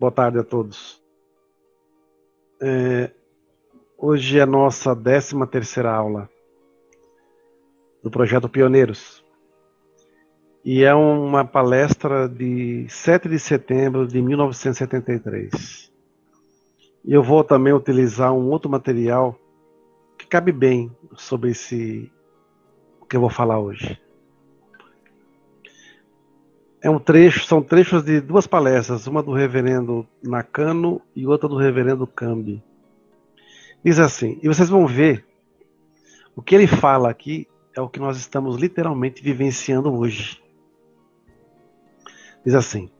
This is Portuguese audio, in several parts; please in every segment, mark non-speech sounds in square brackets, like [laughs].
Boa tarde a todos. É, hoje é a nossa 13 terceira aula do projeto Pioneiros. E é uma palestra de 7 de setembro de 1973. E eu vou também utilizar um outro material que cabe bem sobre esse que eu vou falar hoje. É um trecho, são trechos de duas palestras, uma do reverendo Nakano e outra do reverendo Cambi. Diz assim, e vocês vão ver, o que ele fala aqui é o que nós estamos literalmente vivenciando hoje. Diz assim: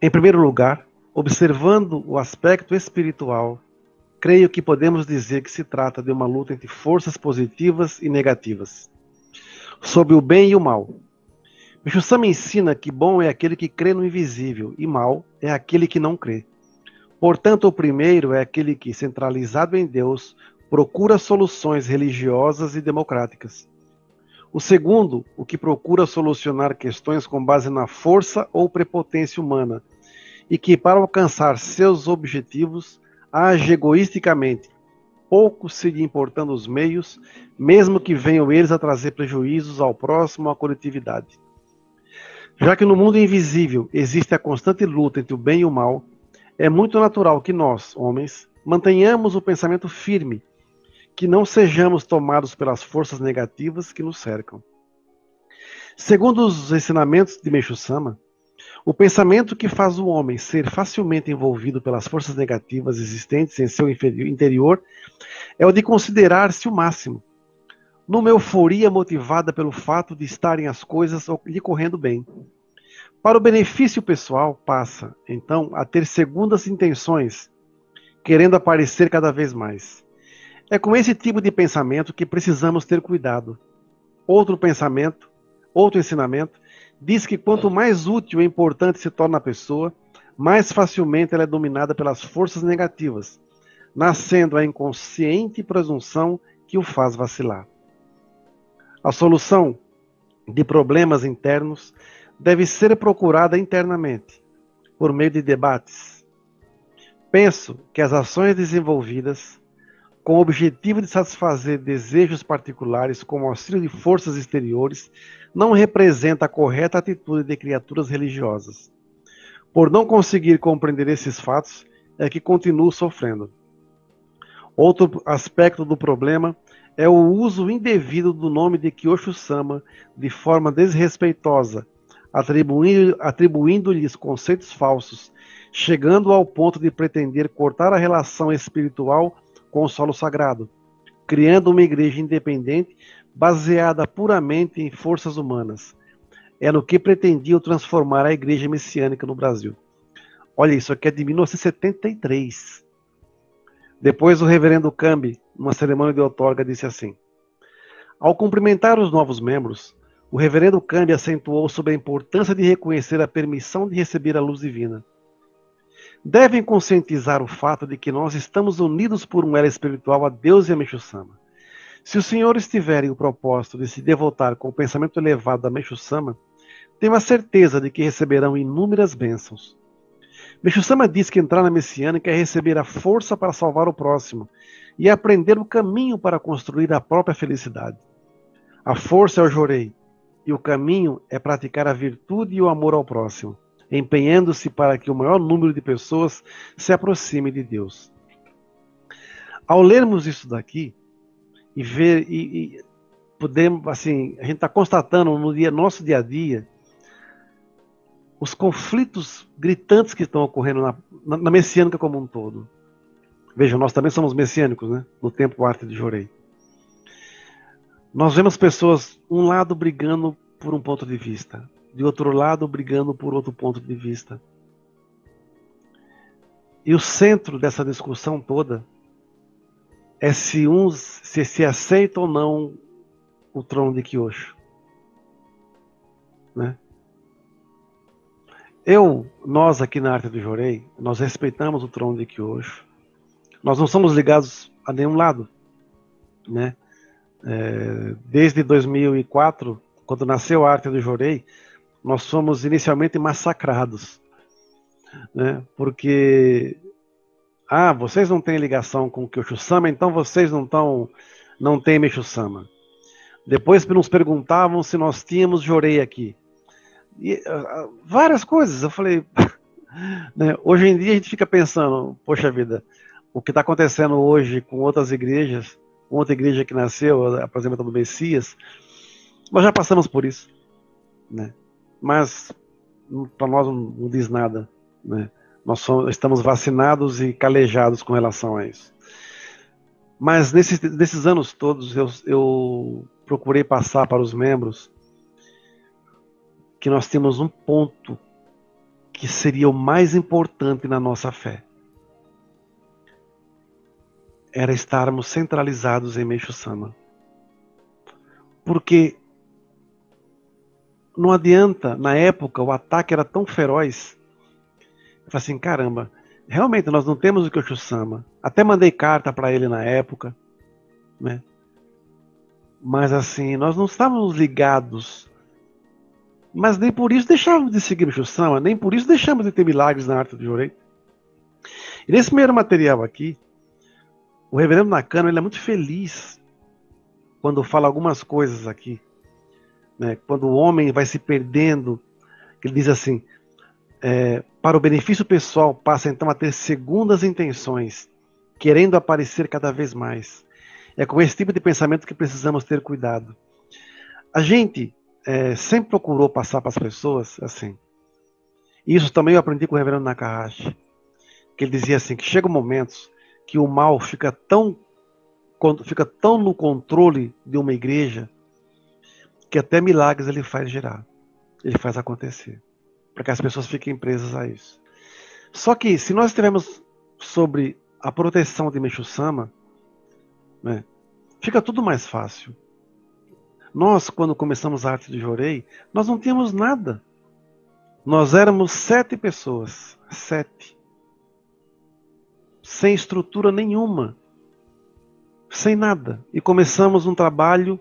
em primeiro lugar, observando o aspecto espiritual, creio que podemos dizer que se trata de uma luta entre forças positivas e negativas, sobre o bem e o mal. Michusama ensina que bom é aquele que crê no invisível e mal é aquele que não crê. Portanto, o primeiro é aquele que, centralizado em Deus, procura soluções religiosas e democráticas. O segundo, o que procura solucionar questões com base na força ou prepotência humana, e que, para alcançar seus objetivos, age egoisticamente, pouco se lhe importando os meios, mesmo que venham eles a trazer prejuízos ao próximo à coletividade. Já que no mundo invisível existe a constante luta entre o bem e o mal, é muito natural que nós, homens, mantenhamos o pensamento firme que não sejamos tomados pelas forças negativas que nos cercam. Segundo os ensinamentos de Meixo Sama, o pensamento que faz o homem ser facilmente envolvido pelas forças negativas existentes em seu interior é o de considerar-se o máximo, numa euforia motivada pelo fato de estarem as coisas lhe correndo bem. Para o benefício pessoal, passa, então, a ter segundas intenções, querendo aparecer cada vez mais. É com esse tipo de pensamento que precisamos ter cuidado. Outro pensamento, outro ensinamento, diz que quanto mais útil e importante se torna a pessoa, mais facilmente ela é dominada pelas forças negativas, nascendo a inconsciente presunção que o faz vacilar. A solução de problemas internos deve ser procurada internamente, por meio de debates. Penso que as ações desenvolvidas com o objetivo de satisfazer desejos particulares como auxílio de forças exteriores, não representa a correta atitude de criaturas religiosas. Por não conseguir compreender esses fatos, é que continuo sofrendo. Outro aspecto do problema é o uso indevido do nome de Kyosho-sama de forma desrespeitosa, atribuindo-lhes atribuindo conceitos falsos, chegando ao ponto de pretender cortar a relação espiritual com o solo sagrado, criando uma igreja independente baseada puramente em forças humanas. É no que pretendiam transformar a igreja messiânica no Brasil. Olha, isso aqui é de 1973. Depois o reverendo Cambi, numa cerimônia de outorga, disse assim: Ao cumprimentar os novos membros, o reverendo Cambi acentuou sobre a importância de reconhecer a permissão de receber a luz divina devem conscientizar o fato de que nós estamos unidos por um elo espiritual a Deus e a Meixo-sama. Se os senhores tiverem o propósito de se devotar com o pensamento elevado da Meixo-sama, tenham a certeza de que receberão inúmeras bênçãos. Meixo-sama diz que entrar na messiânica é receber a força para salvar o próximo e aprender o caminho para construir a própria felicidade. A força é o jorei e o caminho é praticar a virtude e o amor ao próximo empenhando-se para que o maior número de pessoas se aproxime de Deus. Ao lermos isso daqui e ver e, e podemos assim a gente está constatando no dia nosso dia a dia os conflitos gritantes que estão ocorrendo na, na, na messiânica como um todo. Vejam, nós também somos messiânicos, né? No tempo arte de Jorei. Nós vemos pessoas, um lado brigando por um ponto de vista, de outro lado brigando por outro ponto de vista. E o centro dessa discussão toda é se uns se, se aceita ou não o trono de Kyosho. Né? Eu, nós aqui na Arte do Jorei, nós respeitamos o trono de Kyosho. Nós não somos ligados a nenhum lado, né? É, desde 2004, quando nasceu a Arte do Jorei, nós fomos inicialmente massacrados. né? Porque ah, vocês não têm ligação com o Kyoshu-sama, então vocês não estão não têm Meixo-sama. Depois nos perguntavam se nós tínhamos Jorei aqui. E, uh, várias coisas. Eu falei, [laughs] né, hoje em dia a gente fica pensando, poxa vida, o que está acontecendo hoje com outras igrejas, outra igreja que nasceu, por exemplo, do Messias, nós já passamos por isso, né? Mas para nós não, não, diz nada, né? Nós somos, estamos vacinados e calejados com relação a isso. Mas nesses, nesses anos todos eu, eu procurei passar para os membros que nós temos um ponto que seria o mais importante na nossa fé. Era estarmos centralizados em Meixo Sama. Porque não adianta, na época o ataque era tão feroz. Eu falei assim, caramba, realmente nós não temos o Kyoshu Sama. Até mandei carta para ele na época, né? Mas assim, nós não estávamos ligados. Mas nem por isso deixávamos de seguir o Sama, nem por isso deixamos de ter milagres na arte do Jorei. E nesse primeiro material aqui, o reverendo Nakano ele é muito feliz quando fala algumas coisas aqui né, quando o homem vai se perdendo, ele diz assim: é, para o benefício pessoal, passa então a ter segundas intenções, querendo aparecer cada vez mais. É com esse tipo de pensamento que precisamos ter cuidado. A gente é, sempre procurou passar para as pessoas assim. Isso também eu aprendi com o reverendo Nakahashi, que ele dizia assim que chega momentos que o mal fica tão fica tão no controle de uma igreja que até milagres ele faz gerar, ele faz acontecer, para que as pessoas fiquem presas a isso. Só que se nós estivermos sobre a proteção de Meixo-sama, né, fica tudo mais fácil. Nós, quando começamos a arte de Jorei, nós não tínhamos nada. Nós éramos sete pessoas, sete, sem estrutura nenhuma, sem nada, e começamos um trabalho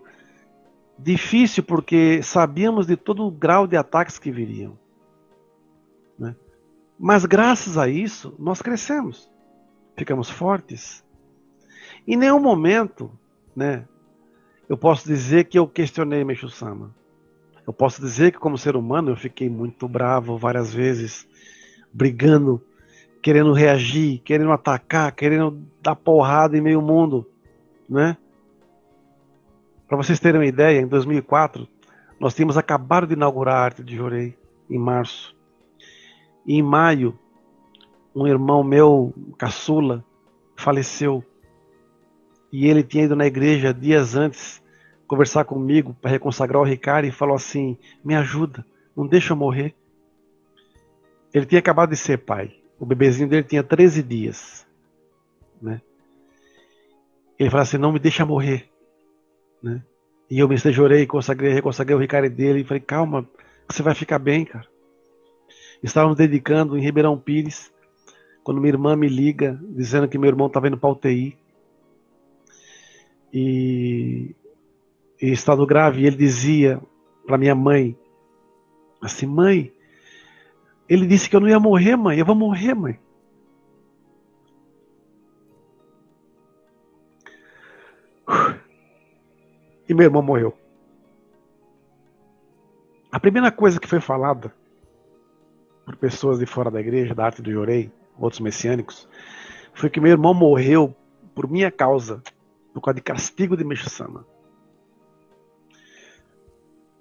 Difícil porque sabíamos de todo o grau de ataques que viriam. Né? Mas graças a isso, nós crescemos, ficamos fortes. Em nenhum momento, né, eu posso dizer que eu questionei Meixo Sama. Eu posso dizer que, como ser humano, eu fiquei muito bravo várias vezes, brigando, querendo reagir, querendo atacar, querendo dar porrada em meio mundo, né? Para vocês terem uma ideia, em 2004, nós tínhamos acabado de inaugurar a arte de Jorei, em março. E em maio, um irmão meu, caçula, faleceu. E ele tinha ido na igreja dias antes conversar comigo para reconsagrar o Ricardo e falou assim: Me ajuda, não deixa eu morrer. Ele tinha acabado de ser pai. O bebezinho dele tinha 13 dias. Né? Ele falou assim: Não me deixa morrer. Né? E eu me estejorei, consagrei, reconsagrei o Ricardo dele e falei, calma, você vai ficar bem, cara. Estávamos dedicando em Ribeirão Pires, quando minha irmã me liga, dizendo que meu irmão estava indo para UTI. E, em estado grave, ele dizia para minha mãe, assim, mãe, ele disse que eu não ia morrer, mãe, eu vou morrer, mãe. [sighs] e meu irmão morreu. A primeira coisa que foi falada por pessoas de fora da igreja, da arte do Jorei, outros messiânicos, foi que meu irmão morreu por minha causa, por causa de castigo de Meshama.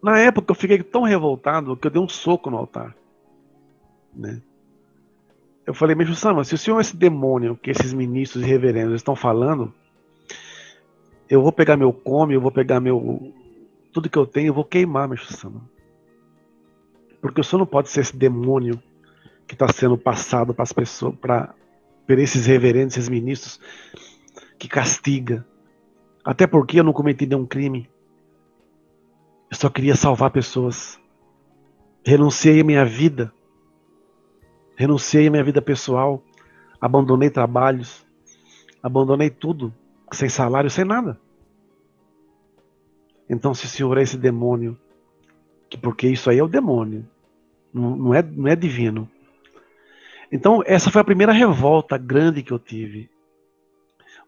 Na época eu fiquei tão revoltado que eu dei um soco no altar. Né? Eu falei, Meshama, se o senhor é esse demônio que esses ministros e reverendos estão falando, eu vou pegar meu come, eu vou pegar meu tudo que eu tenho, eu vou queimar, meu Sama. Porque o senhor não pode ser esse demônio que está sendo passado para as pessoas, para esses reverendos, esses ministros que castiga. Até porque eu não cometi nenhum crime. Eu só queria salvar pessoas. Renunciei a minha vida. Renunciei a minha vida pessoal. Abandonei trabalhos. Abandonei tudo sem salário, sem nada. Então, se o Senhor é esse demônio, que porque isso aí é o demônio, não, não, é, não é divino. Então, essa foi a primeira revolta grande que eu tive.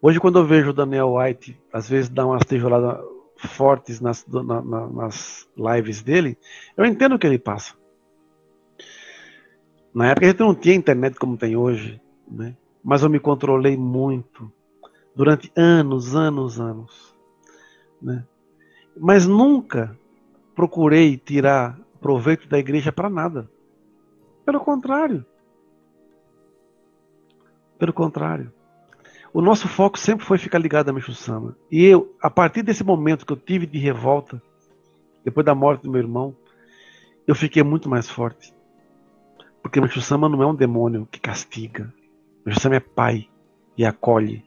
Hoje, quando eu vejo o Daniel White, às vezes dá umas tijoladas fortes nas, na, na, nas lives dele, eu entendo o que ele passa. Na época a gente não tinha internet como tem hoje, né? mas eu me controlei muito durante anos, anos, anos. Né? Mas nunca procurei tirar proveito da igreja para nada. Pelo contrário. Pelo contrário. O nosso foco sempre foi ficar ligado a Meixo Sama. E eu, a partir desse momento que eu tive de revolta, depois da morte do meu irmão, eu fiquei muito mais forte. Porque Meixo Sama não é um demônio que castiga. Meixo Sama é pai e acolhe.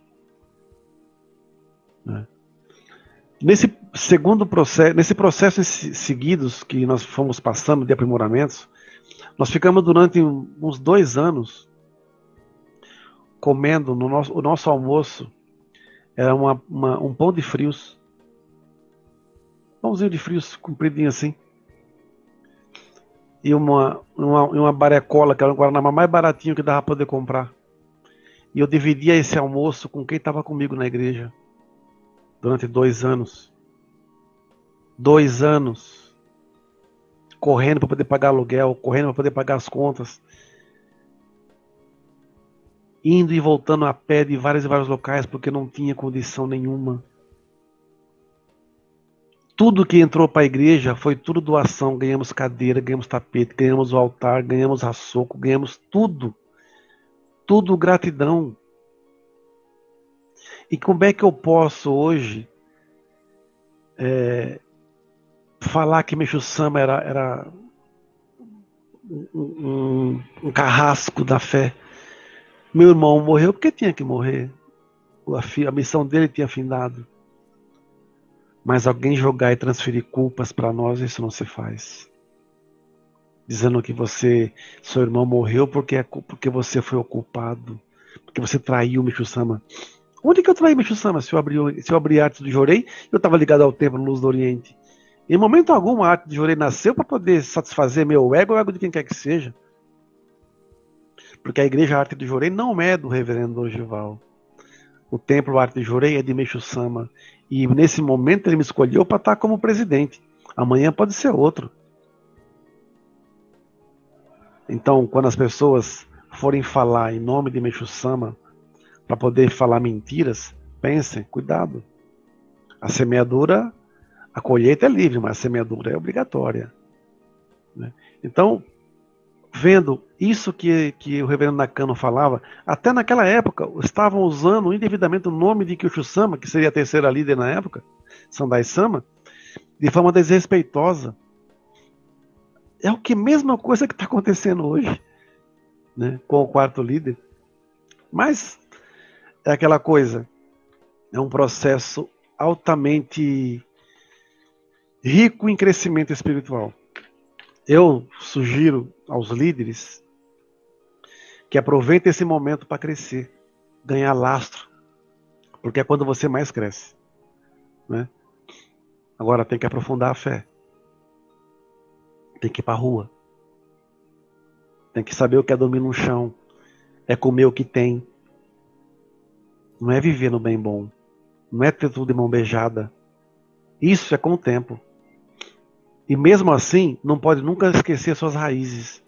Né? Nesse segundo processo, nesse processo seguidos que nós fomos passando de aprimoramentos, nós ficamos durante uns dois anos comendo no nosso, o nosso almoço era uma, uma, um pão de frios. Pãozinho de frios, compridinho assim. E uma, uma, uma barecola, que era um guaraná mais baratinho que dava para poder comprar. E eu dividia esse almoço com quem estava comigo na igreja. Durante dois anos. Dois anos. Correndo para poder pagar aluguel, correndo para poder pagar as contas indo e voltando a pé de vários e vários locais porque não tinha condição nenhuma. Tudo que entrou para a igreja foi tudo doação. Ganhamos cadeira, ganhamos tapete, ganhamos o altar, ganhamos raçoco, ganhamos tudo. Tudo gratidão. E como é que eu posso hoje é, falar que Meixo Sama era, era um, um, um carrasco da fé? Meu irmão morreu porque tinha que morrer. A missão dele tinha findado. Mas alguém jogar e transferir culpas para nós, isso não se faz. Dizendo que você, seu irmão morreu porque, é, porque você foi o culpado. Porque você traiu o Micho Sama. Onde que eu traí Micho Sama? Se eu abri, se eu abri a arte do Jorei, eu estava ligado ao templo Luz do Oriente. Em momento algum, a arte do Jorei nasceu para poder satisfazer meu ego ou ego de quem quer que seja. Porque a Igreja Arte do Jorei não é do reverendo Ogival. O Templo Arte do Jorei é de Meixo Sama. E nesse momento ele me escolheu para estar como presidente. Amanhã pode ser outro. Então, quando as pessoas forem falar em nome de Meixo Sama, para poder falar mentiras, pensem, cuidado. A semeadura, a colheita é livre, mas a semeadura é obrigatória. Né? Então, vendo isso que, que o reverendo Nakano falava, até naquela época estavam usando indevidamente o nome de Kyoshu-sama, que seria a terceira líder na época, Sandai-sama, de forma desrespeitosa. É o que a mesma coisa que está acontecendo hoje, né, com o quarto líder. Mas é aquela coisa, é um processo altamente rico em crescimento espiritual. Eu sugiro aos líderes que aproveitem esse momento para crescer, ganhar lastro, porque é quando você mais cresce. Né? Agora tem que aprofundar a fé, tem que ir para a rua, tem que saber o que é dormir no chão, é comer o que tem, não é viver no bem bom, não é ter tudo de mão beijada. Isso é com o tempo. E mesmo assim, não pode nunca esquecer suas raízes.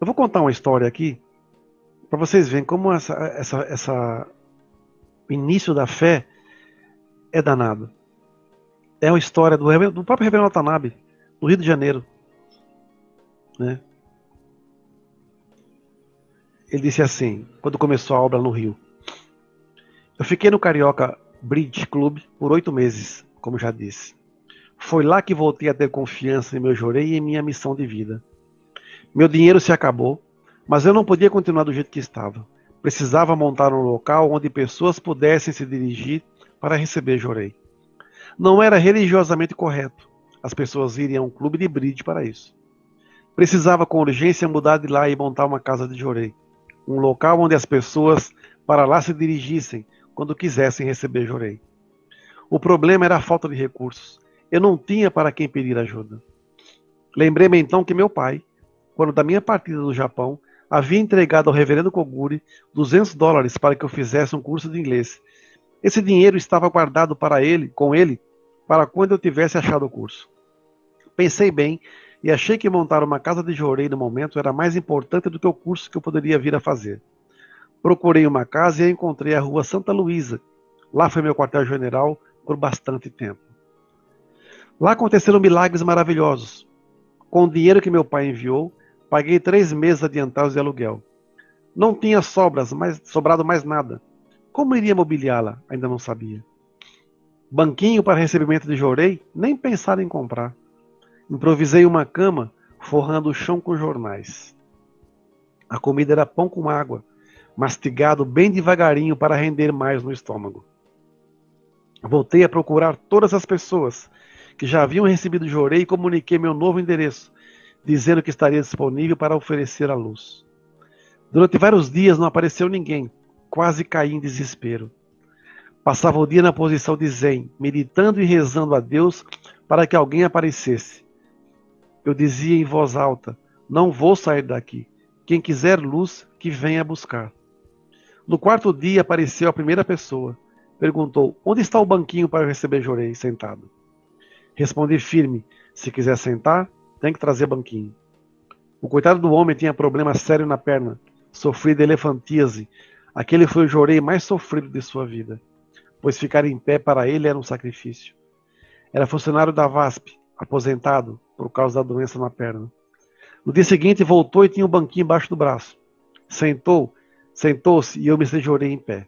Eu vou contar uma história aqui para vocês verem como essa, essa, essa início da fé é danado. É uma história do, do próprio Reverendo Watanabe, do Rio de Janeiro. Né? Ele disse assim, quando começou a obra no Rio. Eu fiquei no Carioca Bridge Club por oito meses, como já disse. Foi lá que voltei a ter confiança em meu jorei e em minha missão de vida. Meu dinheiro se acabou, mas eu não podia continuar do jeito que estava. Precisava montar um local onde pessoas pudessem se dirigir para receber jorei. Não era religiosamente correto as pessoas irem a um clube de bridge para isso. Precisava com urgência mudar de lá e montar uma casa de jorei, um local onde as pessoas para lá se dirigissem quando quisessem receber jorei. O problema era a falta de recursos. Eu não tinha para quem pedir ajuda. Lembrei-me então que meu pai, quando da minha partida do Japão, havia entregado ao reverendo Koguri 200 dólares para que eu fizesse um curso de inglês. Esse dinheiro estava guardado para ele, com ele, para quando eu tivesse achado o curso. Pensei bem e achei que montar uma casa de jorei no momento era mais importante do que o curso que eu poderia vir a fazer. Procurei uma casa e a encontrei à rua Santa Luísa. Lá foi meu quartel-general por bastante tempo. Lá aconteceram milagres maravilhosos. Com o dinheiro que meu pai enviou, paguei três meses adiantados de aluguel. Não tinha sobras, mais, sobrado mais nada. Como iria mobiliá-la? Ainda não sabia. Banquinho para recebimento de jorei? Nem pensar em comprar. Improvisei uma cama, forrando o chão com jornais. A comida era pão com água, mastigado bem devagarinho para render mais no estômago. Voltei a procurar todas as pessoas que já haviam recebido jorei comuniquei meu novo endereço, dizendo que estaria disponível para oferecer a luz. Durante vários dias não apareceu ninguém, quase caí em desespero. Passava o dia na posição de zen, meditando e rezando a Deus para que alguém aparecesse. Eu dizia em voz alta: Não vou sair daqui. Quem quiser luz, que venha buscar. No quarto dia apareceu a primeira pessoa. Perguntou: Onde está o banquinho para receber Jorei sentado? Respondi firme: Se quiser sentar, tem que trazer banquinho. O coitado do homem tinha problema sério na perna, sofria de elefantíase. Aquele foi o jorei mais sofrido de sua vida, pois ficar em pé para ele era um sacrifício. Era funcionário da VASP, aposentado por causa da doença na perna. No dia seguinte voltou e tinha um banquinho embaixo do braço. Sentou, sentou-se e eu me sejorei em pé.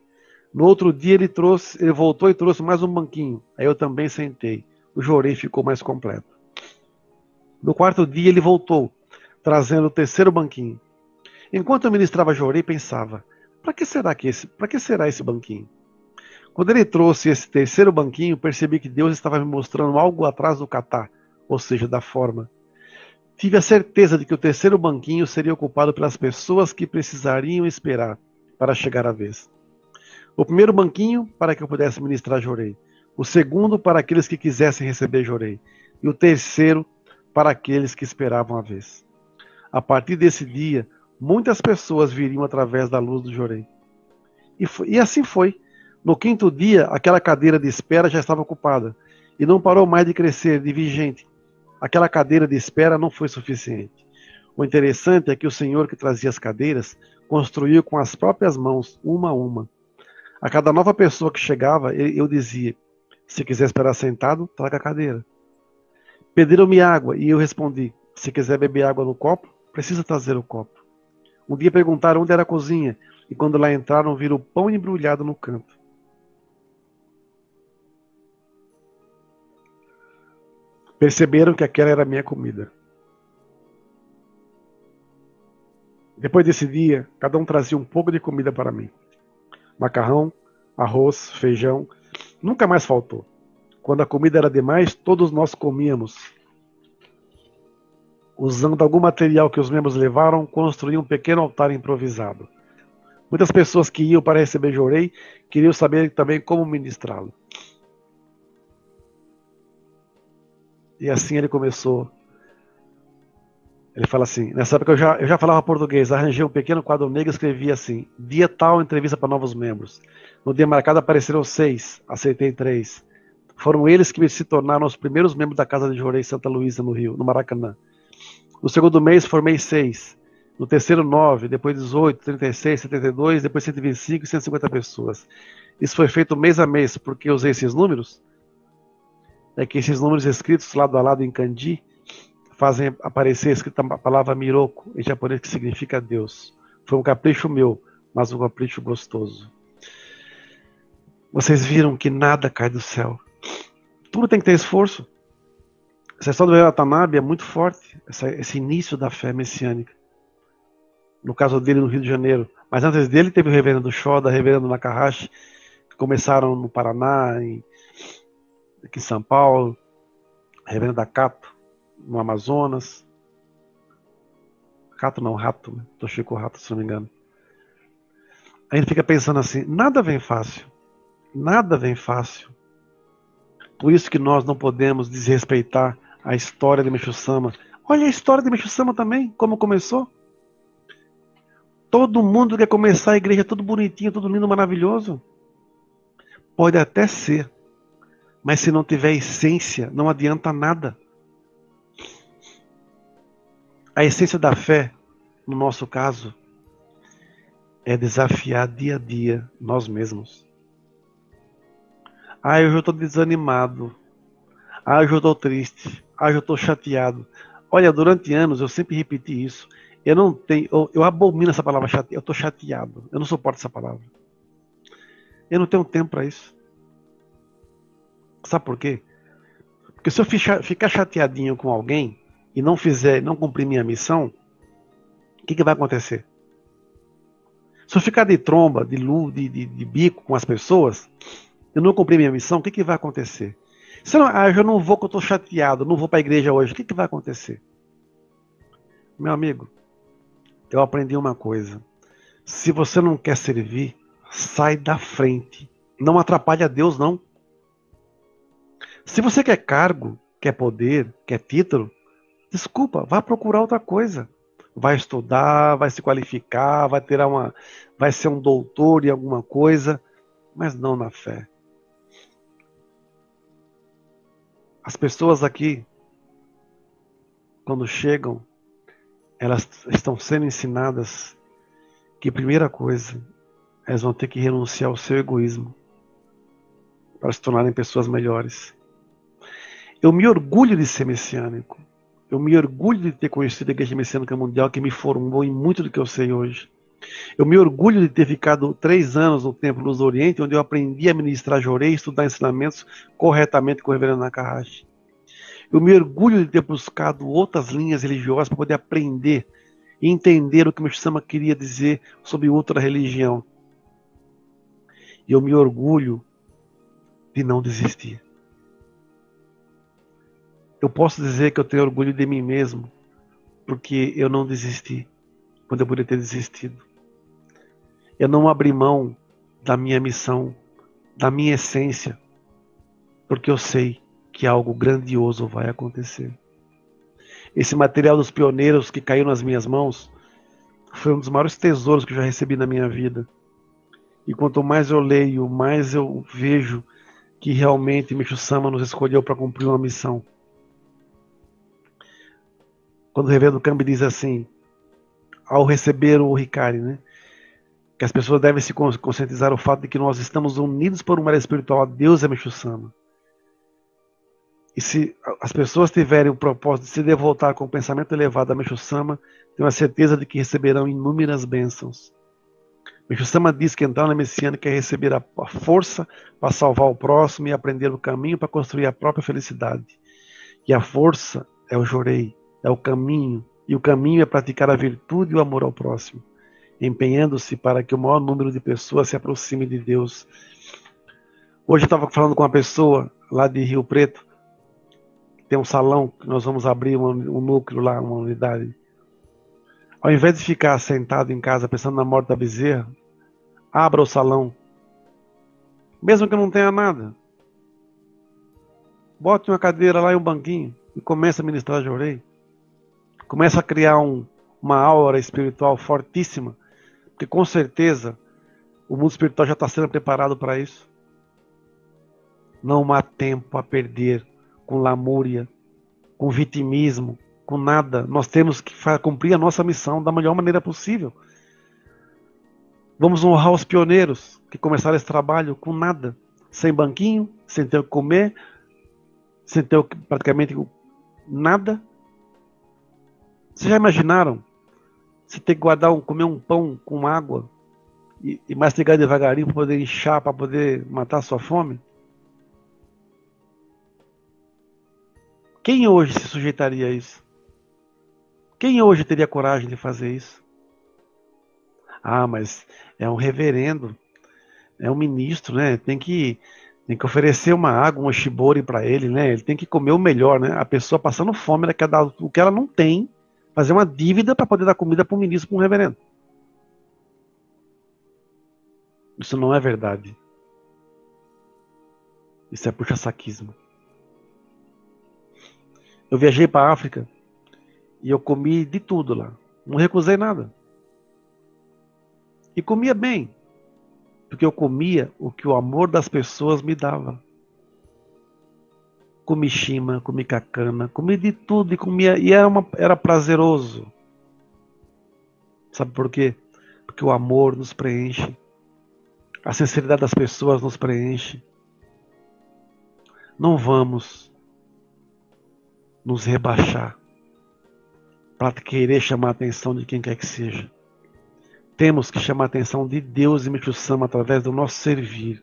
No outro dia ele trouxe, ele voltou e trouxe mais um banquinho. Aí eu também sentei. O jorei ficou mais completo. No quarto dia ele voltou, trazendo o terceiro banquinho. Enquanto eu ministrava Jorei, pensava: para que será que esse, para que será esse banquinho? Quando ele trouxe esse terceiro banquinho, percebi que Deus estava me mostrando algo atrás do catar, ou seja, da forma. Tive a certeza de que o terceiro banquinho seria ocupado pelas pessoas que precisariam esperar para chegar a vez. O primeiro banquinho para que eu pudesse ministrar Jorei. O segundo para aqueles que quisessem receber Jorei. E o terceiro para aqueles que esperavam a vez. A partir desse dia, muitas pessoas viriam através da luz do Jorei. E, foi, e assim foi. No quinto dia, aquela cadeira de espera já estava ocupada e não parou mais de crescer, de vigente. Aquela cadeira de espera não foi suficiente. O interessante é que o senhor que trazia as cadeiras construiu com as próprias mãos, uma a uma. A cada nova pessoa que chegava, eu dizia: se quiser esperar sentado, traga a cadeira. Pediram-me água e eu respondi: se quiser beber água no copo, precisa trazer o copo. Um dia perguntaram onde era a cozinha e quando lá entraram viram o pão embrulhado no canto. Perceberam que aquela era a minha comida. Depois desse dia, cada um trazia um pouco de comida para mim. Macarrão, arroz, feijão, nunca mais faltou. Quando a comida era demais, todos nós comíamos. Usando algum material que os membros levaram, construí um pequeno altar improvisado. Muitas pessoas que iam para receber Jorei queriam saber também como ministrá-lo. E assim ele começou. Ele fala assim: nessa época eu já, eu já falava português, arranjei um pequeno quadro negro e escrevi assim: dia tal, entrevista para novos membros. No dia marcado apareceram seis, aceitei três. Foram eles que se tornaram os primeiros membros da Casa de Jorei Santa Luísa, no Rio, no Maracanã. No segundo mês, formei seis. No terceiro, nove. Depois, 18, 36, 72. Depois, 125 e 150 pessoas. Isso foi feito mês a mês. porque usei esses números? É que esses números escritos lado a lado em kanji fazem aparecer escrita a palavra Miroko, em japonês, que significa Deus. Foi um capricho meu, mas um capricho gostoso. Vocês viram que nada cai do céu. Tudo tem que ter esforço. Essa história do Watanabe é muito forte, essa, esse início da fé messiânica. No caso dele, no Rio de Janeiro. Mas antes dele, teve o reverendo Shoda, o reverendo Nakahashi, que começaram no Paraná, em, aqui em São Paulo, reverendo Akato, no Amazonas. Rato não, rato, né? Rato, se não me engano. Aí ele fica pensando assim: nada vem fácil. Nada vem fácil. Por isso que nós não podemos desrespeitar a história de Meixo Sama, Olha a história de Meixo Sama também, como começou. Todo mundo quer começar a igreja tudo bonitinho, tudo lindo, maravilhoso. Pode até ser. Mas se não tiver essência, não adianta nada. A essência da fé, no nosso caso, é desafiar dia a dia nós mesmos. Ah, eu já estou desanimado. Ah, eu já estou triste. Ah, eu estou chateado. Olha, durante anos eu sempre repeti isso. Eu não tenho, eu, eu abomino essa palavra chateado. Eu estou chateado. Eu não suporto essa palavra. Eu não tenho tempo para isso. Sabe por quê? Porque se eu ficar chateadinho com alguém e não fizer, não cumprir minha missão, o que, que vai acontecer? Se eu ficar de tromba, de luz, de, de, de, bico com as pessoas, eu não cumprir minha missão, o que, que vai acontecer? Se eu, não, ah, eu não vou, que eu estou chateado, não vou para a igreja hoje, o que, que vai acontecer? Meu amigo, eu aprendi uma coisa. Se você não quer servir, sai da frente. Não atrapalhe a Deus, não. Se você quer cargo, quer poder, quer título, desculpa, vá procurar outra coisa. Vai estudar, vai se qualificar, vai ter uma, vai ser um doutor em alguma coisa, mas não na fé. As pessoas aqui, quando chegam, elas estão sendo ensinadas que, primeira coisa, elas vão ter que renunciar ao seu egoísmo para se tornarem pessoas melhores. Eu me orgulho de ser messiânico. Eu me orgulho de ter conhecido a Igreja Messiânica Mundial, que me formou em muito do que eu sei hoje. Eu me orgulho de ter ficado três anos no Templo Luz do Oriente, onde eu aprendi a ministrar jorei e estudar ensinamentos corretamente com o Reverendo Nakahashi. Eu me orgulho de ter buscado outras linhas religiosas para poder aprender e entender o que o Mishama queria dizer sobre outra religião. E eu me orgulho de não desistir. Eu posso dizer que eu tenho orgulho de mim mesmo, porque eu não desisti quando eu poderia ter desistido. Eu não abri mão da minha missão, da minha essência, porque eu sei que algo grandioso vai acontecer. Esse material dos pioneiros que caiu nas minhas mãos foi um dos maiores tesouros que eu já recebi na minha vida. E quanto mais eu leio, mais eu vejo que realmente Micho Sama nos escolheu para cumprir uma missão. Quando o Reverendo Cambi diz assim, ao receber o Ricari, né? Que as pessoas devem se conscientizar o fato de que nós estamos unidos por uma era espiritual a Deus é Sama. E se as pessoas tiverem o propósito de se devotar com o pensamento elevado a Sama, tenho a certeza de que receberão inúmeras bênçãos. Sama diz que entrar na messiânica é receber a força para salvar o próximo e aprender o caminho para construir a própria felicidade. E a força é o jorei, é o caminho, e o caminho é praticar a virtude e o amor ao próximo, empenhando-se para que o maior número de pessoas se aproxime de Deus. Hoje eu estava falando com uma pessoa lá de Rio Preto, tem um salão que nós vamos abrir um, um núcleo lá, uma unidade. Ao invés de ficar sentado em casa pensando na morte da bezerra, abra o salão. Mesmo que não tenha nada. Bote uma cadeira lá e um banquinho e comece a ministrar orelha começa a criar um, uma aura espiritual fortíssima, porque com certeza o mundo espiritual já está sendo preparado para isso. Não há tempo a perder com lamúria, com vitimismo, com nada. Nós temos que cumprir a nossa missão da melhor maneira possível. Vamos honrar os pioneiros que começaram esse trabalho com nada, sem banquinho, sem ter o que comer, sem ter praticamente nada, vocês já imaginaram? Você ter que guardar um, comer um pão com água e, e mastigar devagarinho para poder inchar, para poder matar a sua fome? Quem hoje se sujeitaria a isso? Quem hoje teria coragem de fazer isso? Ah, mas é um reverendo, é um ministro, né? Tem que tem que oferecer uma água, um shibori para ele, né? Ele tem que comer o melhor, né? A pessoa passando fome, ela quer dar o que ela não tem fazer uma dívida para poder dar comida para um ministro, para um reverendo. Isso não é verdade. Isso é puxa-saquismo. Eu viajei para a África E eu comi de tudo lá. Não recusei nada. E comia bem. Porque eu comia o que o amor das pessoas me dava. Comi chima, comi cacana, comi de tudo e comia. E era, uma, era prazeroso. Sabe por quê? Porque o amor nos preenche. A sinceridade das pessoas nos preenche. Não vamos nos rebaixar para querer chamar a atenção de quem quer que seja. Temos que chamar a atenção de Deus e Michusama através do nosso servir.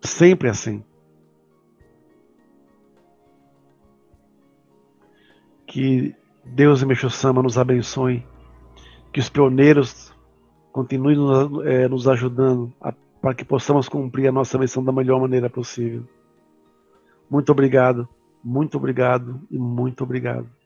Sempre assim. Que Deus e Michusama nos abençoe. Que os pioneiros continuem nos, é, nos ajudando para que possamos cumprir a nossa missão da melhor maneira possível. Muito obrigado, muito obrigado e muito obrigado.